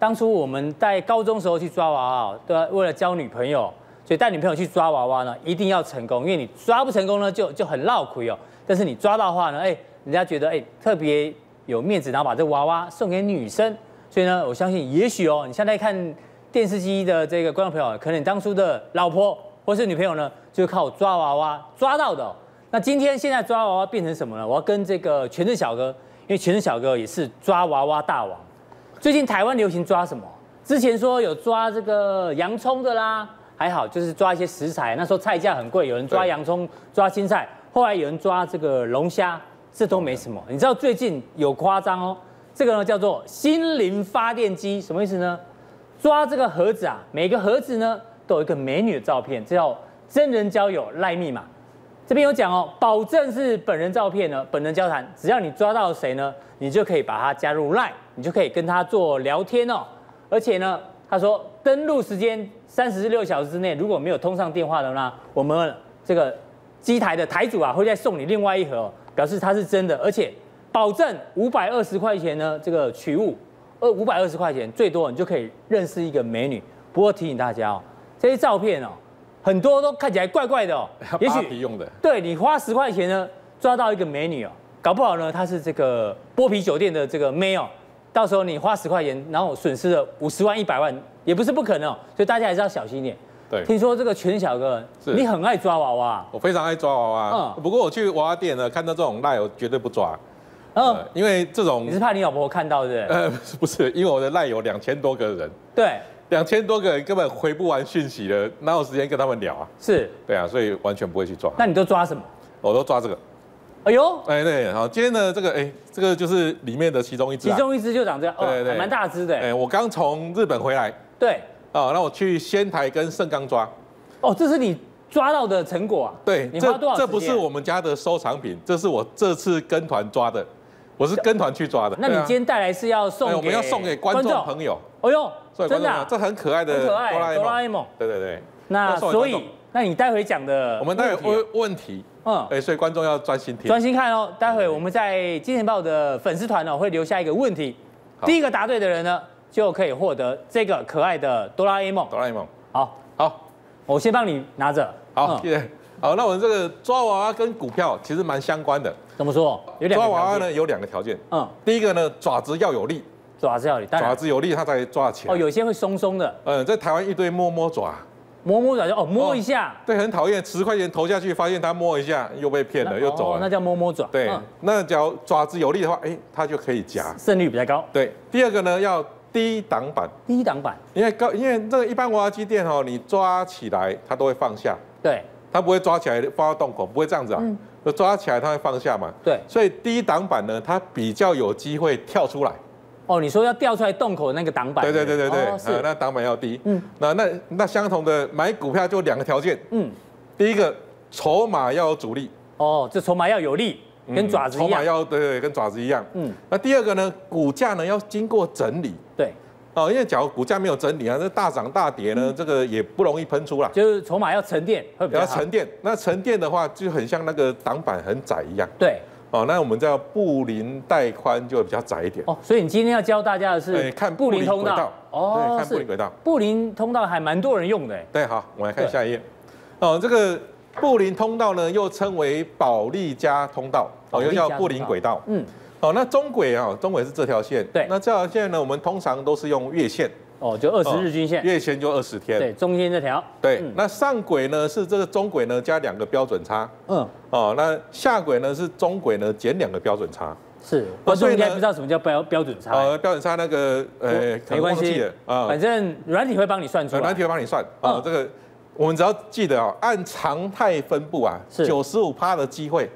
当初我们在高中时候去抓娃娃，对，为了交女朋友，所以带女朋友去抓娃娃呢，一定要成功，因为你抓不成功呢，就就很落亏哦。但是你抓到的话呢，哎，人家觉得哎特别有面子，然后把这娃娃送给女生。所以呢，我相信也许哦，你现在看电视机的这个观众朋友，可能你当初的老婆或是女朋友呢，就是靠抓娃娃抓到的。那今天现在抓娃娃变成什么呢？我要跟这个全职小哥，因为全职小哥也是抓娃娃大王。最近台湾流行抓什么？之前说有抓这个洋葱的啦，还好就是抓一些食材。那时候菜价很贵，有人抓洋葱、抓青菜。后来有人抓这个龙虾，这都没什么。你知道最近有夸张哦？这个呢叫做心灵发电机，什么意思呢？抓这个盒子啊，每个盒子呢都有一个美女的照片，这叫真人交友赖密码。这边有讲哦，保证是本人照片呢，本人交谈。只要你抓到谁呢，你就可以把它加入赖。你就可以跟他做聊天哦，而且呢，他说登录时间三十六小时之内如果没有通上电话的话，我们这个机台的台主啊会再送你另外一盒，表示它是真的，而且保证五百二十块钱呢，这个取物，呃，五百二十块钱最多你就可以认识一个美女。不过提醒大家哦，这些照片哦，很多都看起来怪怪的哦，也许用的。对，你花十块钱呢，抓到一个美女哦，搞不好呢，她是这个剥皮酒店的这个妹哦，到时候你花十块钱，然后损失了五十万、一百万，也不是不可能哦，所以大家还是要小心一点。对，听说这个全小哥，你很爱抓娃娃，我非常爱抓娃娃。嗯，不过我去娃娃店呢，看到这种赖，我绝对不抓。嗯，因为这种你是怕你老婆看到是不是？呃，不是，因为我的赖有两千多个人。对。两千多个人根本回不完讯息了，哪有时间跟他们聊啊？是，对啊，所以完全不会去抓。那你都抓什么？我都抓这个。哎呦，哎对，好，今天的这个哎，这个就是里面的其中一只。其中一只就长这样，哦，对对，蛮大只的。哎，我刚从日本回来。对。哦，那我去仙台跟盛冈抓。哦，这是你抓到的成果啊？对。你花多少？这不是我们家的收藏品，这是我这次跟团抓的。我是跟团去抓的。那你今天带来是要送给？我们要送给观众朋友。哎呦。真的、啊，这很可爱的哆啦。哆啦 A 梦，对对对。那所以，那你待会讲的，我们待会问问题，嗯，哎，所以观众要专心听，专心看哦。待会我们在金钱豹的粉丝团呢，会留下一个问题，第一个答对的人呢，就可以获得这个可爱的哆啦 A 梦。哆啦 A 梦，好，好，我先帮你拿着。好，谢谢。好，那我们这个抓娃娃跟股票其实蛮相关的。怎么说？有两抓娃娃呢，有两个条件。嗯，第一个呢，爪子要有力。爪子要力，爪子有力，它才抓起来。哦，有些会松松的。嗯，在台湾一堆摸摸爪，摸摸爪就哦摸一下。对，很讨厌，十块钱投下去，发现他摸一下又被骗了，又走了。那叫摸摸爪。对，那只要爪子有力的话，哎，它就可以夹，胜率比较高。对，第二个呢要低档板。低档板，因为高，因为这个一般娃娃机店哦，你抓起来它都会放下。对，它不会抓起来放到洞口，不会这样子啊。嗯。抓起来它会放下嘛。对。所以低档板呢，它比较有机会跳出来。哦，你说要掉出来洞口的那个挡板？对对对对对，哦、是那挡板要低。嗯，那那那相同的买股票就两个条件。嗯，第一个筹码要有主力。哦，这筹码要有力，跟爪子一样。筹码要对对，跟爪子一样。嗯，那第二个呢，股价呢要经过整理。对。哦，因为假如股价没有整理啊，这大涨大跌呢，嗯、这个也不容易喷出来。就是筹码要沉淀，会比较要沉淀。那沉淀的话，就很像那个挡板很窄一样。对。哦，那我们叫布林带宽就会比较窄一点哦。所以你今天要教大家的是看布林通道哦，对看布林轨道。布林通道还蛮多人用的哎。对，好，我们来看下一页。哦，这个布林通道呢，又称为保利加通道，哦，又叫布林轨道。嗯。哦，那中轨啊，中轨是这条线。对。那这条线呢，我们通常都是用月线。哦，就二十日均线，月线就二十天。对，中间这条。对，嗯、那上轨呢是这个中轨呢加两个标准差。嗯。哦，那下轨呢是中轨呢减两个标准差。是。我应该不知道什么叫标标准差。呃，标准差那个呃，没关系啊，反正软体会帮你算出来。软体会帮你算。啊、嗯，这个我们只要记得啊，按常态分布啊，九十五趴的机会，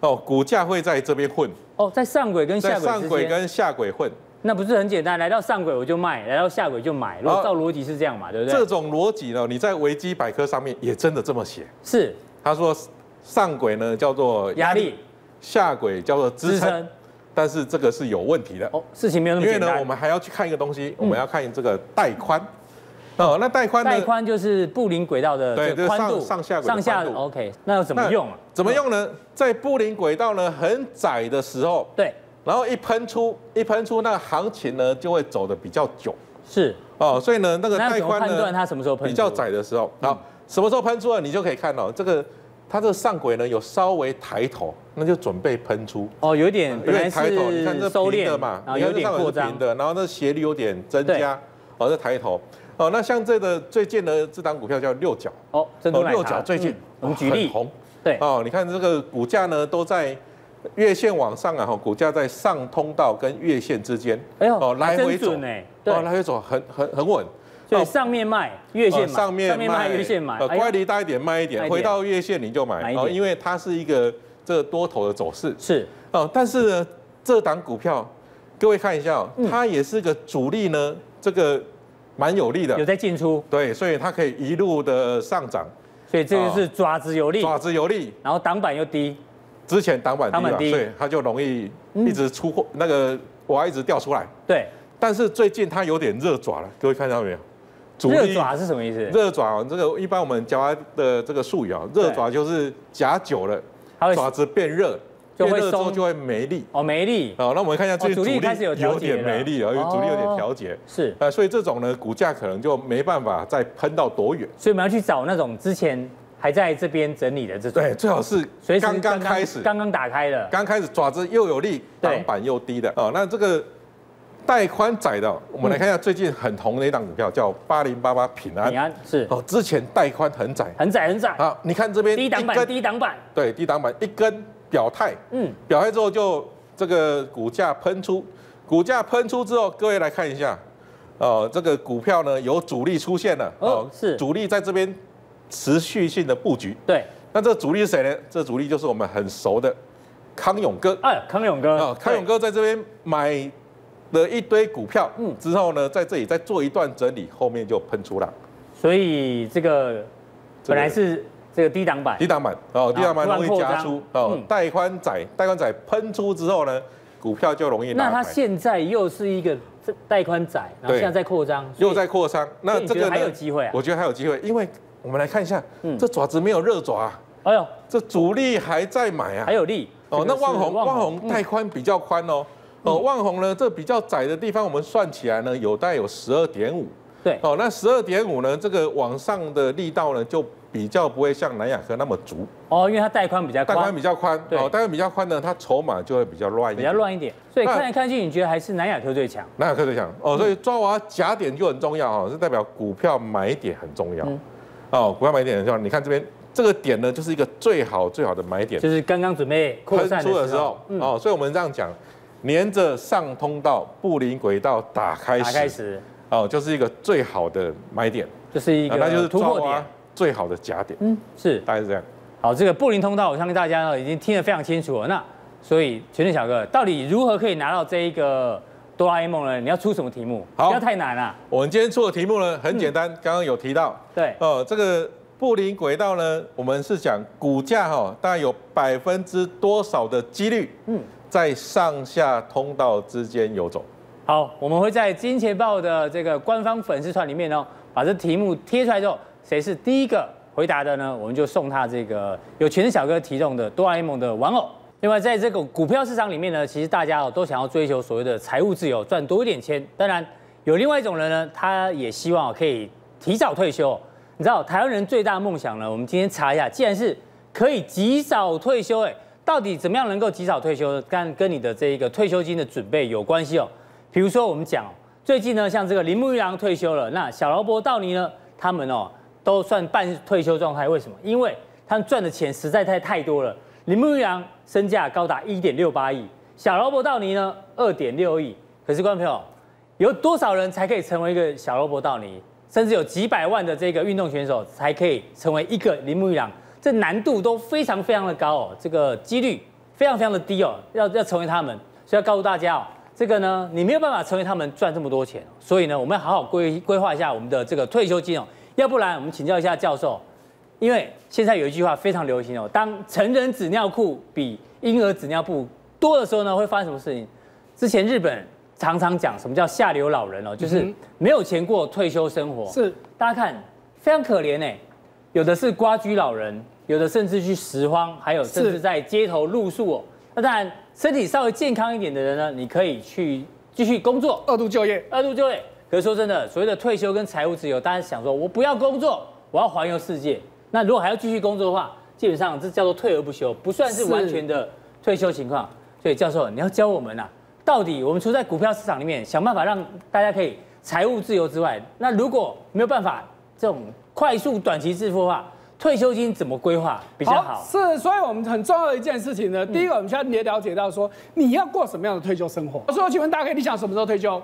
哦，股价会在这边混。哦，在上轨跟下轨。上轨跟下轨混。那不是很简单，来到上轨我就卖，来到下轨就买。如果照逻辑是这样嘛，对不对？这种逻辑呢，你在维基百科上面也真的这么写。是，他说上轨呢叫做压力，下轨叫做支撑，但是这个是有问题的。哦，事情没有那么简单。因为呢，我们还要去看一个东西，我们要看这个带宽。哦，那带宽呢？带宽就是布林轨道的宽度，上下轨上下 OK。那要怎么用啊？怎么用呢？在布林轨道呢很窄的时候，对。然后一喷出，一喷出，那个行情呢就会走的比较久。是。哦，所以呢，那个带宽呢，它什么时候喷？比较窄的时候，好，什么时候喷出了，你就可以看到这个，它这个上轨呢有稍微抬头，那就准备喷出。哦，有点，有点抬头，你看这平的嘛，然后有点扩张。的，然后那斜率有点增加，哦，这抬头，哦，那像这个最近的这档股票叫六角，哦，六角最近我们举例，红，对，哦，你看这个股价呢都在。月线往上啊，哈，股价在上通道跟月线之间，哎呦，哦，来回走，哦，来回走很很很稳，所以上面卖，月线上面卖，月线买，呃，乖离大一点卖一点，回到月线你就买，哦，因为它是一个这个多头的走势，是，哦，但是呢，这档股票，各位看一下，它也是个主力呢，这个蛮有力的，有在进出，对，所以它可以一路的上涨，所以这个是爪子有力，爪子有力，然后挡板又低。之前挡板低嘛，所以它就容易一直出货，那个娃娃一直掉出来。对，但是最近它有点热爪了，各位看到没有？热爪是什么意思？热爪，这个一般我们夹的这个术语啊，热爪就是夹久了，爪子变热，变热之后就会没力哦，没力哦。那我们看一下最近主力开始有有点没力了，因为主力有点调节，是呃，所以这种呢，股价可能就没办法再喷到多远。所以我们要去找那种之前还在这边整理的这种，对，最好是刚刚开始，刚刚打开的，刚开始爪子又有力，挡板又低的。哦。那这个。带宽窄的，我们来看一下最近很红的一档股票，叫八零八八平安。平安是。哦，之前带宽很窄，很窄很窄。好，你看这边低档板，低档板，对，低档板一根表态，嗯，表态之后就这个股价喷出，股价喷出之后，各位来看一下，哦，这个股票呢有主力出现了，哦，是。主力在这边持续性的布局。对，那这个主力是谁呢？这个主力就是我们很熟的康永哥。哎，康永哥，啊，康永哥在这边买。了一堆股票，嗯，之后呢，在这里再做一段整理，后面就喷出了。所以这个本来是这个低档板，低档板哦，低档板容易加出哦，带宽窄，带宽窄喷出之后呢，股票就容易。那它现在又是一个带宽窄，然后现在在扩张，又在扩张，那这个还有机会啊？我觉得还有机会，因为我们来看一下，嗯这爪子没有热爪，哎呦，这主力还在买啊，还有力哦。那旺宏，旺宏带宽比较宽哦。哦，旺宏呢，这比较窄的地方，我们算起来呢，有带有十二点五。对，哦，那十二点五呢，这个往上的力道呢，就比较不会像南亚科那么足。哦，因为它带宽比较宽。带宽比较宽，哦，带宽比较宽呢，它筹码就会比较乱一点。比较乱一点。所以看来看去，你觉得还是南亚科最强？南亚科最强。哦，所以抓娃夹点就很重要哦，是代表股票买点很重要。哦，股票买点的时候。你看这边这个点呢，就是一个最好最好的买点。就是刚刚准备喷出的时候。哦，所以我们这样讲。连着上通道布林轨道打开时，开始哦，就是一个最好的买点，就是一个那就是突破点，最好的夹点，嗯，是大概是这样。好，这个布林通道，我相信大家呢已经听得非常清楚了。那所以全权小哥，到底如何可以拿到这一个哆啦 A 梦呢？你要出什么题目？好，不要太难了。我们今天出的题目呢很简单，刚刚有提到，对哦，这个布林轨道呢，我们是讲股价哈，大概有百分之多少的几率，嗯。在上下通道之间游走。好，我们会在金钱豹的这个官方粉丝团里面哦，把这题目贴出来之后，谁是第一个回答的呢？我们就送他这个有全是小哥提供的哆啦 A 梦的玩偶。另外，在这个股票市场里面呢，其实大家哦都想要追求所谓的财务自由，赚多一点钱。当然，有另外一种人呢，他也希望可以提早退休。你知道台湾人最大的梦想呢？我们今天查一下，既然是可以及早退休，哎。到底怎么样能够及早退休？跟跟你的这一个退休金的准备有关系哦。比如说我们讲，最近呢，像这个铃木一郎退休了，那小劳勃道尼呢，他们哦都算半退休状态。为什么？因为他们赚的钱实在太太多了。铃木一郎身价高达一点六八亿，小劳勃道尼呢二点六亿。可是观众朋友，有多少人才可以成为一个小劳勃道尼？甚至有几百万的这个运动选手才可以成为一个铃木一郎？这难度都非常非常的高哦，这个几率非常非常的低哦，要要成为他们，所以要告诉大家哦，这个呢，你没有办法成为他们赚这么多钱，所以呢，我们要好好规规划一下我们的这个退休金哦，要不然我们请教一下教授，因为现在有一句话非常流行哦，当成人纸尿裤比婴儿纸尿布多的时候呢，会发生什么事情？之前日本常常讲什么叫下流老人哦，就是没有钱过退休生活，是大家看非常可怜哎。有的是瓜居老人，有的甚至去拾荒，还有甚至在街头露宿哦。那当然，身体稍微健康一点的人呢，你可以去继续工作，二度就业，二度就业。可是说真的，所谓的退休跟财务自由，大家想说，我不要工作，我要环游世界。那如果还要继续工作的话，基本上这叫做退而不休，不算是完全的退休情况。所以教授，你要教我们啊，到底我们除在股票市场里面想办法让大家可以财务自由之外，那如果没有办法这种。快速短期致富的话，退休金怎么规划比较好？好？是，所以我们很重要的一件事情呢。嗯、第一个，我们现在也了解到说，你要过什么样的退休生活？所以我，请问大哥，你想什么时候退休？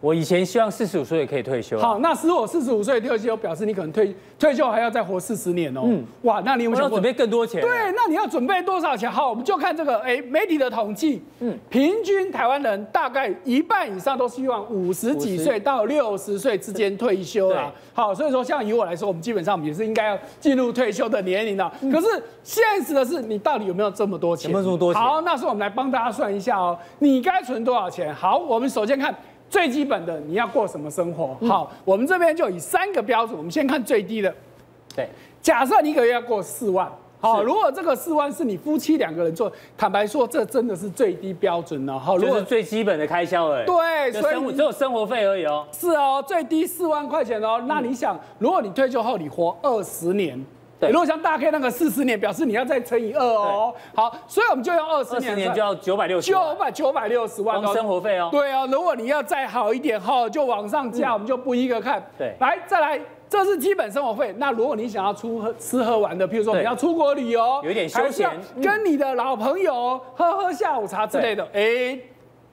我以前希望四十五岁也可以退休。好，那如果四十五岁退休，表示你可能退退休还要再活四十年哦。嗯，哇，那你有没有想准备更多钱？对，那你要准备多少钱？好，我们就看这个，哎，媒体的统计，嗯，平均台湾人大概一半以上都希望五十几岁到六十岁之间退休啦。好，所以说像以我来说，我们基本上我们也是应该要进入退休的年龄了。可是现实的是，你到底有没有这么多钱？有没有这么多钱？好，那时候我们来帮大家算一下哦，你该存多少钱？好，我们首先看。最基本的，你要过什么生活？好，我们这边就以三个标准。我们先看最低的。对，假设你一个月要过四万，好，如果这个四万是你夫妻两个人做，坦白说，这真的是最低标准了。好，如果是最基本的开销了。对，所以只有生活费而已哦。是哦，最低四万块钱哦。那你想，如果你退休后你活二十年？对，如果像大 K 那个四十年，表示你要再乘以二哦。好，所以我们就用二十年，二十年就要九百六十，九百九百六十万生活费哦。对啊，如果你要再好一点哈，就往上加，我们就不一个看。对，来再来，这是基本生活费。那如果你想要出喝吃喝玩的，譬如说你要出国旅游，有点休闲，跟你的老朋友喝喝下午茶之类的，哎。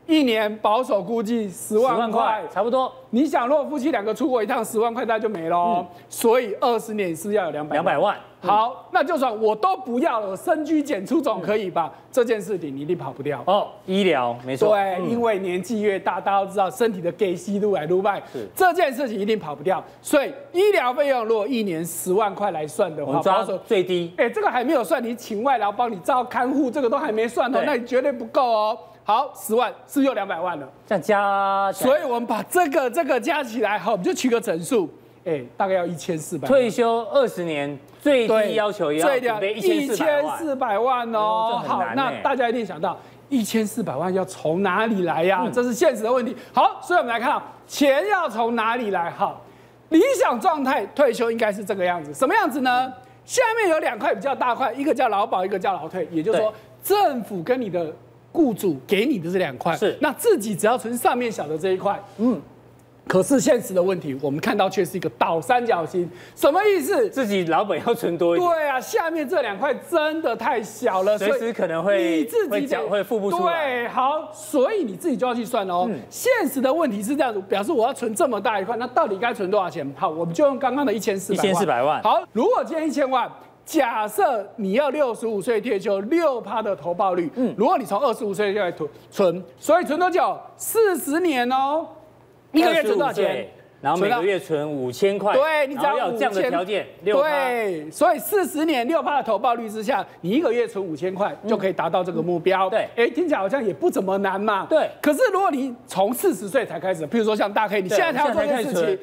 一年保守估计十万块，差不多。你想，如果夫妻两个出国一趟，十万块那就没了。嗯、所以二十年是要有两百两百万。好，那就算我都不要了，深居简出总可以吧？嗯、这件事情你一定跑不掉。哦，医疗没错。对，嗯、因为年纪越大，大家都知道身体的给息路来路卖，是这件事情一定跑不掉。所以医疗费用如果一年十万块来算的话，保守最低。哎，这个还没有算你请外劳帮你照看护，这个都还没算哦，那你绝对不够哦。好，十万是不是又两百万了，这样加，所以我们把这个这个加起来，好，我们就取个整数，哎、欸，大概要一千四百。退休二十年最低要求要准备一千四百万哦。嗯、好，那大家一定想到一千四百万要从哪里来呀、啊？嗯、这是现实的问题。好，所以我们来看到钱要从哪里来？好，理想状态退休应该是这个样子，什么样子呢？下面有两块比较大块，一个叫劳保，一个叫劳退，也就是说政府跟你的。雇主给你的这两块，是那自己只要存上面小的这一块，嗯，可是现实的问题，我们看到却是一个倒三角形，什么意思？自己老本要存多一点。对啊，下面这两块真的太小了，随时可能会你自己会会付不出来。对，好，所以你自己就要去算哦。嗯、现实的问题是这样子，表示我要存这么大一块，那到底该存多少钱？好，我们就用刚刚的一千四百万。一千四百万。好，如果今天一千万。假设你要六十五岁退休，六趴的投报率，嗯，如果你从二十五岁就来存存，所以存多久？四十年哦，一个月存多少钱？然后每个月存五千块，对，你只要有这样的条件，六，对，所以四十年六趴的投报率之下，你一个月存五千块就可以达到这个目标。对，哎，听起来好像也不怎么难嘛。对，可是如果你从四十岁才开始，譬如说像大 K，你现在才要做这件事情。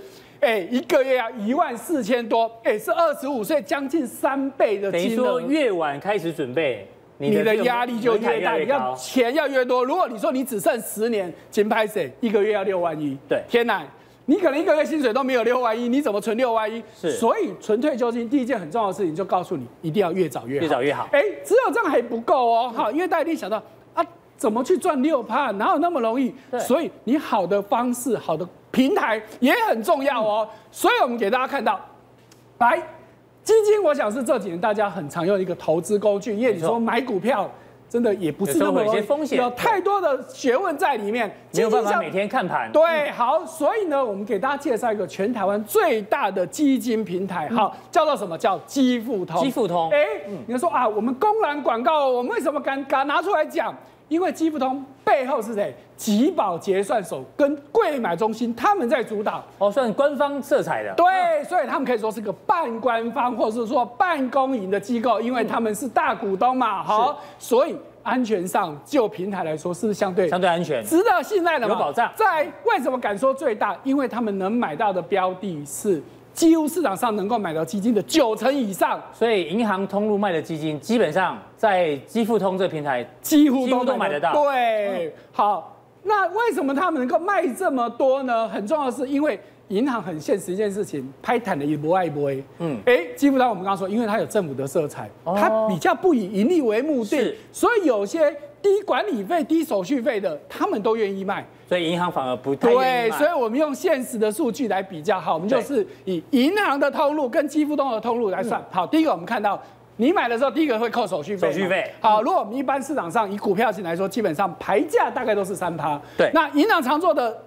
哎，一个月要一万四千多，哎，是二十五岁将近三倍的金额。等于说越晚开始准备，你的压力就越大，你要钱要越多。如果你说你只剩十年，金拍谁？一个月要六万一。对，天哪，你可能一个月薪水都没有六万一，你怎么存六万一？是，所以存退休金第一件很重要的事情，就告诉你一定要越早越好。越早越好。哎，只有这样还不够哦，好，因为大家一定想到啊，怎么去赚六趴？哪有那么容易？对，所以你好的方式，好的。平台也很重要哦，所以我们给大家看到，来基金，我想是这几年大家很常用的一个投资工具。因为你说买股票，真的也不是那么有风险，有太多的学问在里面，没有办法每天看盘。对，好，所以呢，我们给大家介绍一个全台湾最大的基金平台，好，叫做什么？叫基富通。基富通，哎，你说啊，我们公然广告，我们为什么敢敢拿出来讲？因为基富通背后是谁？集保结算所跟柜买中心他们在主导，哦，算官方色彩的。对，所以他们可以说是个半官方或者是说半公营的机构，因为他们是大股东嘛。好，所以安全上就平台来说是不是相对相对安全，值得信赖的？有保障。在为什么敢说最大？因为他们能买到的标的是。几乎市场上能够买到基金的九成以上，所以银行通路卖的基金，基本上在基富通这平台几乎都都买得到。对，嗯、好，那为什么他们能够卖这么多呢？很重要的是，因为银行很现实一件事情，拍坦的也不爱不会。嗯，哎，基富通我们刚刚说，因为它有政府的色彩，哦、它比较不以盈利为目的，所以有些低管理费、低手续费的，他们都愿意卖。所以银行反而不太对，所以我们用现实的数据来比较，好，我们就是以银行的通路跟基富通的通路来算。好，第一个我们看到你买的时候，第一个会扣手续费。手续费。好，如果我们一般市场上以股票型来说，基本上牌价大概都是三趴。对。那银行常做的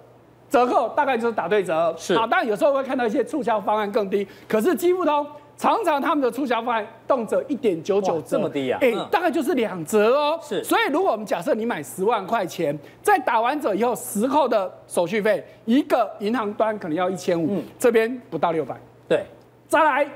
折扣大概就是打对折。是。好，当然有时候会看到一些促销方案更低，可是基富通。常常他们的促销方案动辄一点九九折，这么低啊？哎，大概就是两折哦。是，所以如果我们假设你买十万块钱，在打完折以后，十扣的手续费，一个银行端可能要一千五，这边不到六百。对，再来，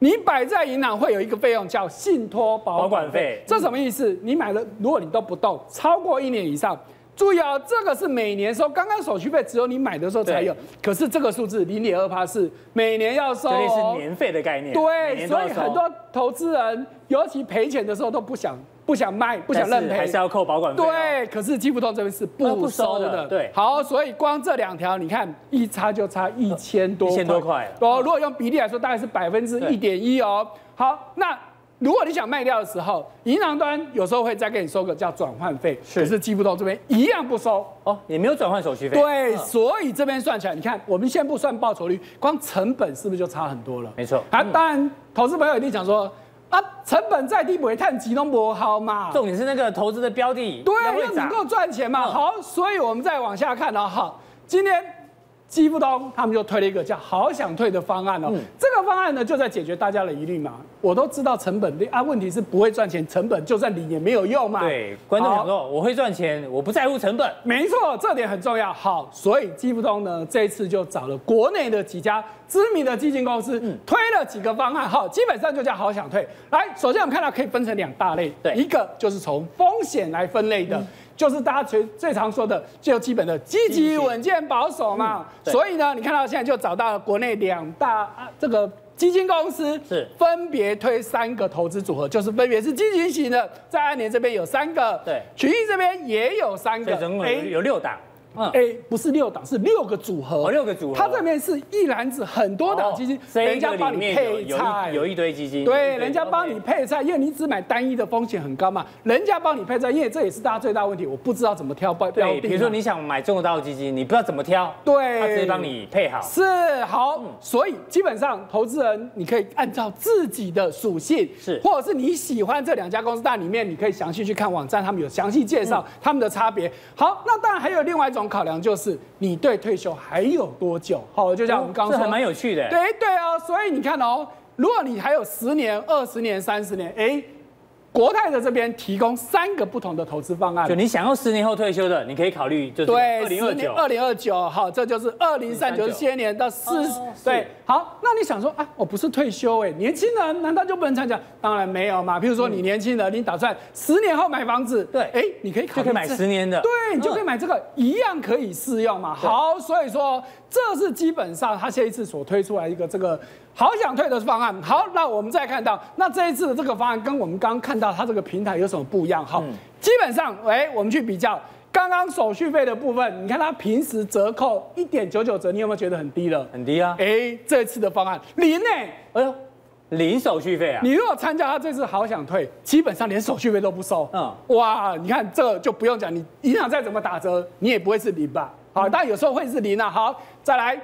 你摆在银行会有一个费用叫信托保管费，这什么意思？你买了，如果你都不动，超过一年以上。注意啊，这个是每年收，刚刚手续费只有你买的时候才有，可是这个数字零点二趴是每年要收，这是年费的概念。对，所以很多投资人，尤其赔钱的时候都不想不想卖，不想认赔，还是要扣保管费。对，可是基富通这边是不收的。对，好，所以光这两条，你看一差就差一千多，一千多块。哦，如果用比例来说，大概是百分之一点一哦。好，那。如果你想卖掉的时候，银行端有时候会再给你收个叫转换费，可是基不通这边一样不收哦，也没有转换手续费。对，所以这边算起来，你看，我们先不算报酬率，光成本是不是就差很多了？没错。啊，当然，投资朋友一定想说，啊，成本再低不会碳集中不好嘛？重点是那个投资的标的，对，要能够赚钱嘛。好，所以我们再往下看哦，好，今天。基富通他们就推了一个叫“好想退”的方案哦，嗯、这个方案呢就在解决大家的疑虑嘛。我都知道成本的啊，问题是不会赚钱，成本就算领也没有用嘛。对，观众想说我会赚钱，我不在乎成本。没错，这点很重要。好，所以基富通呢这一次就找了国内的几家知名的基金公司，嗯、推了几个方案。好，基本上就叫“好想退”。来，首先我们看到可以分成两大类，对，一个就是从风险来分类的。嗯就是大家最最常说的最基本的积极、稳健、保守嘛，嗯、所以呢，你看到现在就找到了国内两大啊这个基金公司，是。分别推三个投资组合，就是分别是基金型的，在安联这边有三个，对，群益这边也有三个，哎，有六档。哎，不是六档，是六个组合。六个组合。它这边是一篮子很多档基金，人家帮你配菜，有一堆基金。对，人家帮你配菜，因为你只买单一的风险很高嘛。人家帮你配菜，因为这也是大家最大问题，我不知道怎么挑标标的。比如说你想买中国大陆基金，你不知道怎么挑，对，他直接帮你配好。是好，所以基本上投资人你可以按照自己的属性，是，或者是你喜欢这两家公司，但里面你可以详细去看网站，他们有详细介绍他们的差别。好，那当然还有另外一种考量就是。你对退休还有多久？好，就像我们刚刚说，蛮有趣的。对对哦，所以你看哦，如果你还有十年、二十年、三十年，哎。国泰的这边提供三个不同的投资方案，就你想要十年后退休的，你可以考虑就是二零二九，二零二九，好，这就是二零三九些年到四哦，对，好，那你想说啊，我不是退休哎，年轻人难道就不能参加？当然没有嘛，譬如说你年轻人，你打算十年后买房子，对，哎，你可以考虑买十年的，对，你就可以买这个，一样可以适用嘛。好，所以说这是基本上他这一次所推出来一个这个。好想退的方案，好，那我们再看到，那这一次的这个方案跟我们刚刚看到它这个平台有什么不一样？好，嗯、基本上，哎，我们去比较刚刚手续费的部分，你看它平时折扣一点九九折，你有没有觉得很低了？很低啊！哎，这次的方案零呢？哎呦，零手续费啊！你如果参加他这次好想退，基本上连手续费都不收。嗯，哇，你看这就不用讲，你银行再怎么打折，你也不会是零吧？好，但有时候会是零啊。好，再来。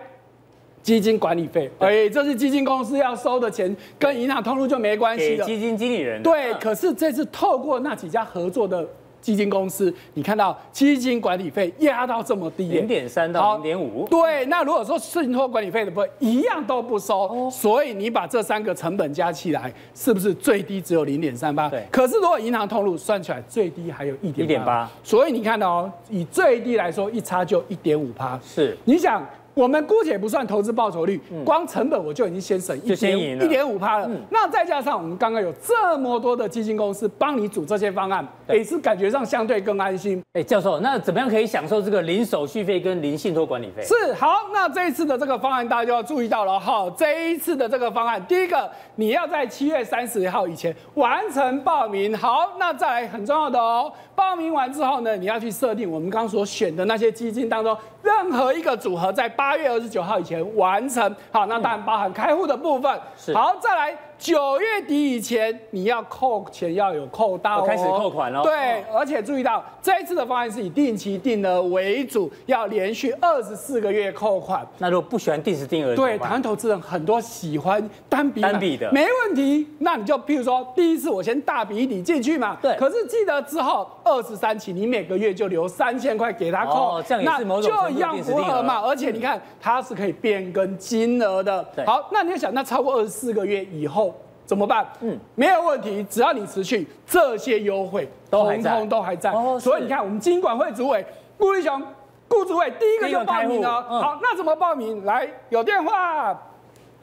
基金管理费，哎，这是基金公司要收的钱，跟银行通路就没关系了。基金经理人。对，可是这次透过那几家合作的基金公司，你看到基金管理费压到这么低，零点三到零点五。对，那如果说信托管理费的部分一样都不收，所以你把这三个成本加起来，是不是最低只有零点三八？对。可是如果银行通路算起来，最低还有一点一点八。所以你看到哦，以最低来说，一差就一点五趴。是，你想。我们姑且不算投资报酬率，光成本我就已经先省一点一点五趴了。那再加上我们刚刚有这么多的基金公司帮你组这些方案，也是感觉上相对更安心。哎，教授，那怎么样可以享受这个零手续费跟零信托管理费？是好，那这一次的这个方案大家就要注意到了哈。这一次的这个方案，第一个你要在七月三十号以前完成报名。好，那再来很重要的哦，报名完之后呢，你要去设定我们刚刚所选的那些基金当中任何一个组合在八。八月二十九号以前完成，好，那当然包含开户的部分。是，好，再来九月底以前你要扣钱要有扣到，开始扣款了。对，而且注意到这一次的方案是以定期定额为主，要连续二十四个月扣款。那如果不喜欢定时定额，对，台湾投资人很多喜欢单笔单笔的，没问题。那你就譬如说第一次我先大笔一笔进去嘛，对。可是记得之后二十三期你每个月就留三千块给他扣，哦这样也是某种就一样符合嘛，而且你看。它是可以变更金额的。好，那你要想，那超过二十四个月以后怎么办？嗯，没有问题，只要你持续这些优惠，通通都还在。所以你看，我们金管会主委顾立雄，顾主委第一个就报名了。好，那怎么报名？来，有电话。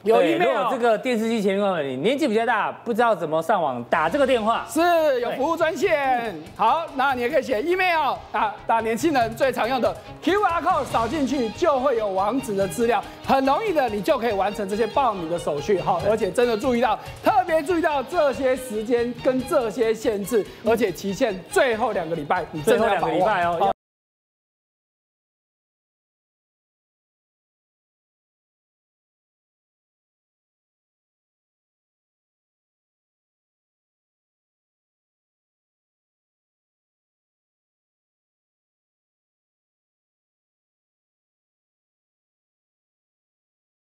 有 email，这个电视机前面你年纪比较大，不知道怎么上网打这个电话，是有服务专线。好，那你也可以写 email，打打年轻人最常用的 QR code 扫进去就会有网址的资料，很容易的，你就可以完成这些报名的手续。好，而且真的注意到，特别注意到这些时间跟这些限制，而且期限最后两个礼拜，你。最后两个礼拜哦，